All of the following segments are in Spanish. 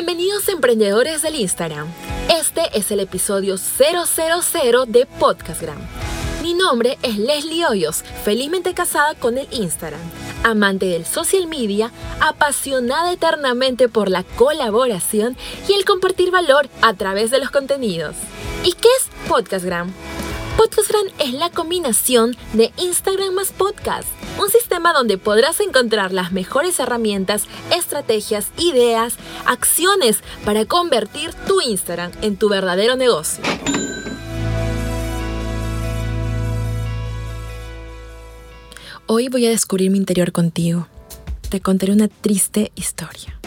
Bienvenidos emprendedores del Instagram. Este es el episodio 000 de Podcastgram. Mi nombre es Leslie Hoyos, felizmente casada con el Instagram, amante del social media, apasionada eternamente por la colaboración y el compartir valor a través de los contenidos. ¿Y qué es Podcastgram? Podcastgram es la combinación de Instagram más podcast, un sistema donde podrás encontrar las mejores herramientas, estrategias, ideas, acciones para convertir tu Instagram en tu verdadero negocio. Hoy voy a descubrir mi interior contigo. Te contaré una triste historia.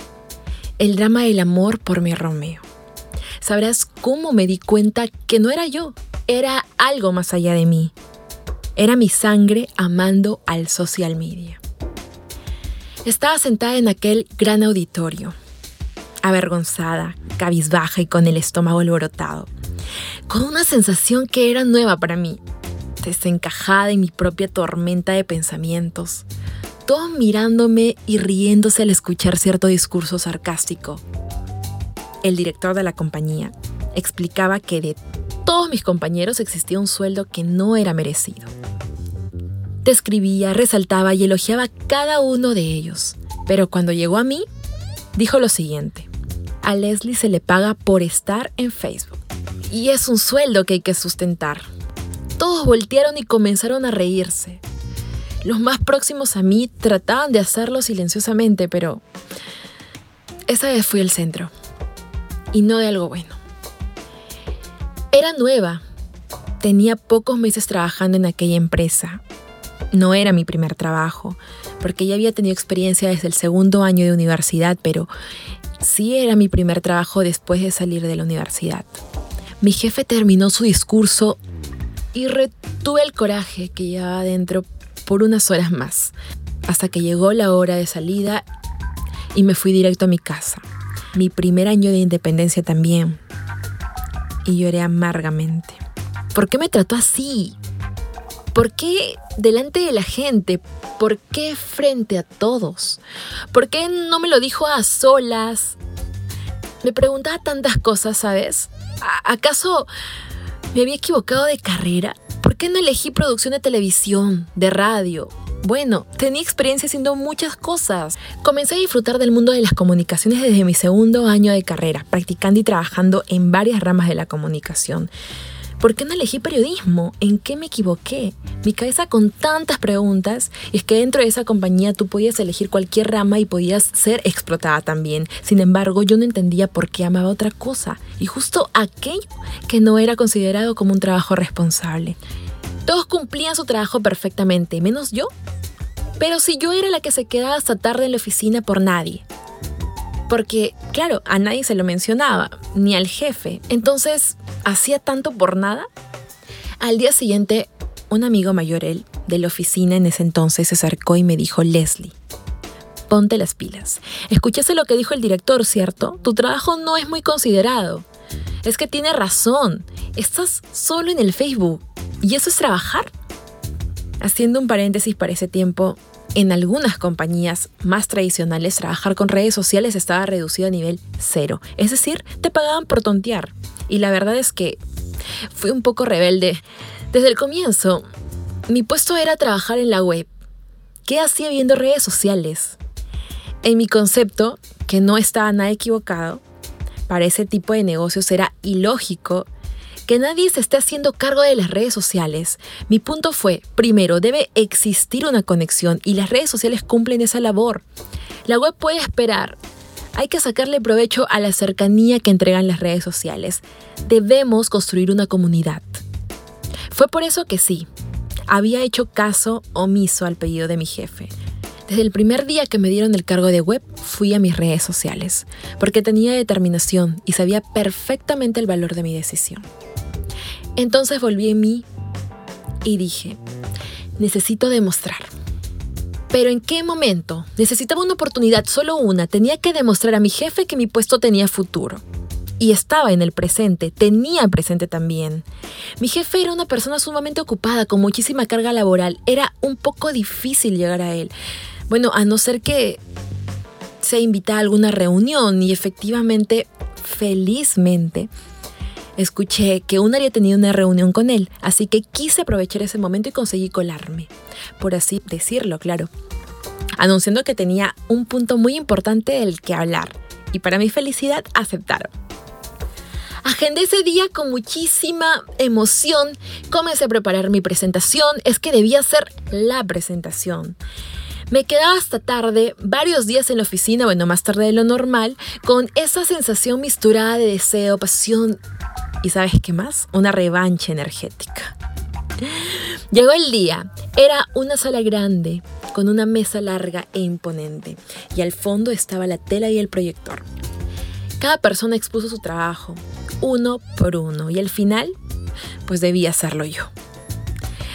El drama del amor por mi Romeo. Sabrás cómo me di cuenta que no era yo, era algo más allá de mí. Era mi sangre amando al social media. Estaba sentada en aquel gran auditorio, avergonzada, cabizbaja y con el estómago alborotado, con una sensación que era nueva para mí, desencajada en mi propia tormenta de pensamientos, todos mirándome y riéndose al escuchar cierto discurso sarcástico. El director de la compañía explicaba que de todos mis compañeros existía un sueldo que no era merecido. Describía, resaltaba y elogiaba a cada uno de ellos. Pero cuando llegó a mí, dijo lo siguiente. A Leslie se le paga por estar en Facebook. Y es un sueldo que hay que sustentar. Todos voltearon y comenzaron a reírse. Los más próximos a mí trataban de hacerlo silenciosamente, pero esa vez fui el centro. Y no de algo bueno. Era nueva. Tenía pocos meses trabajando en aquella empresa. No era mi primer trabajo, porque ya había tenido experiencia desde el segundo año de universidad, pero sí era mi primer trabajo después de salir de la universidad. Mi jefe terminó su discurso y retuve el coraje que llevaba dentro por unas horas más, hasta que llegó la hora de salida y me fui directo a mi casa. Mi primer año de independencia también, y lloré amargamente. ¿Por qué me trató así? ¿Por qué delante de la gente? ¿Por qué frente a todos? ¿Por qué no me lo dijo a solas? Me preguntaba tantas cosas, ¿sabes? ¿Acaso me había equivocado de carrera? ¿Por qué no elegí producción de televisión, de radio, bueno, tenía experiencia haciendo muchas cosas. Comencé a disfrutar del mundo de las comunicaciones desde mi segundo año de carrera, practicando y trabajando en varias ramas de la comunicación. ¿Por qué no elegí periodismo? ¿En qué me equivoqué? Mi cabeza con tantas preguntas, y es que dentro de esa compañía tú podías elegir cualquier rama y podías ser explotada también. Sin embargo, yo no entendía por qué amaba otra cosa, y justo aquello que no era considerado como un trabajo responsable. Todos cumplían su trabajo perfectamente, menos yo. Pero si yo era la que se quedaba hasta tarde en la oficina por nadie. Porque, claro, a nadie se lo mencionaba, ni al jefe. Entonces, ¿hacía tanto por nada? Al día siguiente, un amigo mayor, de la oficina en ese entonces, se acercó y me dijo, Leslie, ponte las pilas. Escuchaste lo que dijo el director, ¿cierto? Tu trabajo no es muy considerado. Es que tiene razón. Estás solo en el Facebook. ¿Y eso es trabajar? Haciendo un paréntesis para ese tiempo, en algunas compañías más tradicionales trabajar con redes sociales estaba reducido a nivel cero. Es decir, te pagaban por tontear. Y la verdad es que fui un poco rebelde. Desde el comienzo, mi puesto era trabajar en la web. ¿Qué hacía viendo redes sociales? En mi concepto, que no estaba nada equivocado, para ese tipo de negocios era ilógico que nadie se esté haciendo cargo de las redes sociales. Mi punto fue, primero, debe existir una conexión y las redes sociales cumplen esa labor. La web puede esperar. Hay que sacarle provecho a la cercanía que entregan las redes sociales. Debemos construir una comunidad. Fue por eso que sí, había hecho caso omiso al pedido de mi jefe. Desde el primer día que me dieron el cargo de web, fui a mis redes sociales, porque tenía determinación y sabía perfectamente el valor de mi decisión. Entonces volví en mí y dije, necesito demostrar. Pero ¿en qué momento? Necesitaba una oportunidad, solo una. Tenía que demostrar a mi jefe que mi puesto tenía futuro. Y estaba en el presente, tenía presente también. Mi jefe era una persona sumamente ocupada, con muchísima carga laboral. Era un poco difícil llegar a él. Bueno, a no ser que sea invitada a alguna reunión y efectivamente, felizmente, escuché que una había tenido una reunión con él, así que quise aprovechar ese momento y conseguí colarme, por así decirlo, claro, anunciando que tenía un punto muy importante del que hablar, y para mi felicidad aceptaron. Agendé ese día con muchísima emoción. Comencé a preparar mi presentación. Es que debía ser la presentación. Me quedaba hasta tarde, varios días en la oficina, bueno, más tarde de lo normal, con esa sensación misturada de deseo, pasión y ¿sabes qué más? Una revancha energética. Llegó el día. Era una sala grande, con una mesa larga e imponente, y al fondo estaba la tela y el proyector. Cada persona expuso su trabajo, uno por uno, y al final, pues debía hacerlo yo.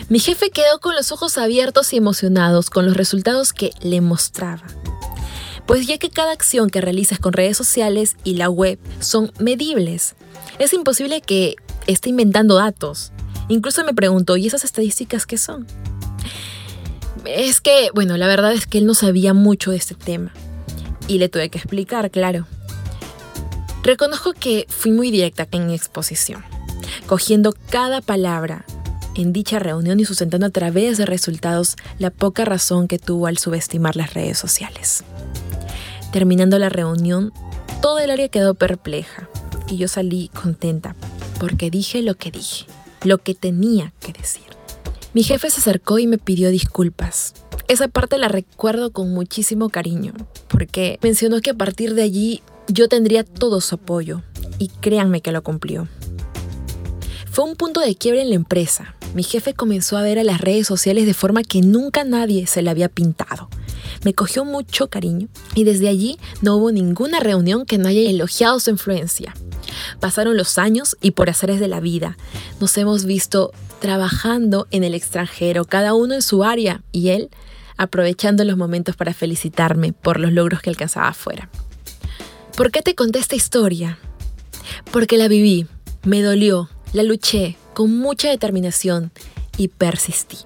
Mi jefe quedó con los ojos abiertos y emocionados con los resultados que le mostraba. Pues ya que cada acción que realizas con redes sociales y la web son medibles, es imposible que esté inventando datos. Incluso me pregunto, ¿y esas estadísticas qué son? Es que, bueno, la verdad es que él no sabía mucho de este tema. Y le tuve que explicar, claro. Reconozco que fui muy directa en mi exposición, cogiendo cada palabra en dicha reunión y sustentando a través de resultados la poca razón que tuvo al subestimar las redes sociales. Terminando la reunión, todo el área quedó perpleja y yo salí contenta porque dije lo que dije, lo que tenía que decir. Mi jefe se acercó y me pidió disculpas. Esa parte la recuerdo con muchísimo cariño, porque mencionó que a partir de allí yo tendría todo su apoyo, y créanme que lo cumplió. Fue un punto de quiebre en la empresa, mi jefe comenzó a ver a las redes sociales de forma que nunca nadie se le había pintado. Me cogió mucho cariño y desde allí no hubo ninguna reunión que no haya elogiado su influencia. Pasaron los años y por haceres de la vida nos hemos visto trabajando en el extranjero, cada uno en su área y él aprovechando los momentos para felicitarme por los logros que alcanzaba afuera. ¿Por qué te conté esta historia? Porque la viví, me dolió, la luché, con mucha determinación y persistí.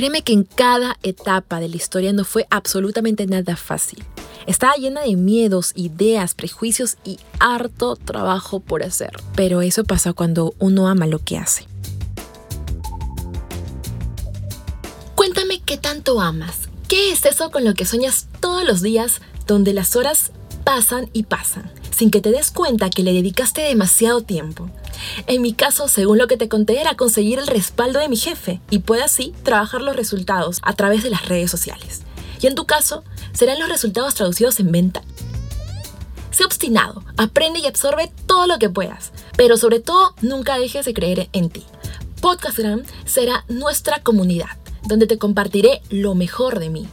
Créeme que en cada etapa de la historia no fue absolutamente nada fácil. Estaba llena de miedos, ideas, prejuicios y harto trabajo por hacer. Pero eso pasa cuando uno ama lo que hace. Cuéntame qué tanto amas. ¿Qué es eso con lo que sueñas todos los días donde las horas pasan y pasan, sin que te des cuenta que le dedicaste demasiado tiempo? En mi caso, según lo que te conté, era conseguir el respaldo de mi jefe y puede así trabajar los resultados a través de las redes sociales. Y en tu caso, serán los resultados traducidos en venta. Sé obstinado, aprende y absorbe todo lo que puedas, pero sobre todo nunca dejes de creer en ti. Podcastgram será nuestra comunidad, donde te compartiré lo mejor de mí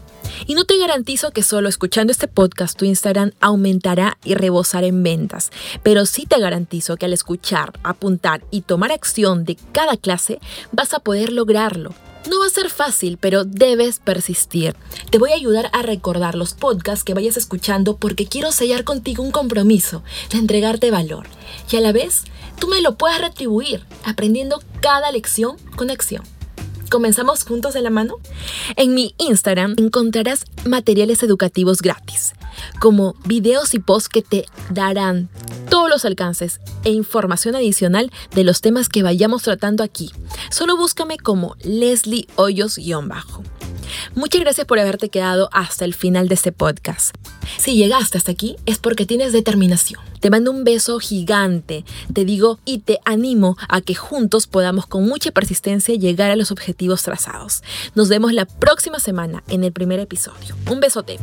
y no te garantizo que solo escuchando este podcast tu Instagram aumentará y rebosará en ventas, pero sí te garantizo que al escuchar, apuntar y tomar acción de cada clase vas a poder lograrlo. No va a ser fácil, pero debes persistir. Te voy a ayudar a recordar los podcasts que vayas escuchando porque quiero sellar contigo un compromiso de entregarte valor y a la vez tú me lo puedas retribuir aprendiendo cada lección con acción. ¿Comenzamos juntos de la mano? En mi Instagram encontrarás materiales educativos gratis, como videos y posts que te darán todos los alcances e información adicional de los temas que vayamos tratando aquí. Solo búscame como Leslie Hoyos-bajo. Muchas gracias por haberte quedado hasta el final de este podcast. Si llegaste hasta aquí es porque tienes determinación. Te mando un beso gigante, te digo y te animo a que juntos podamos con mucha persistencia llegar a los objetivos trazados. Nos vemos la próxima semana en el primer episodio. Un besote.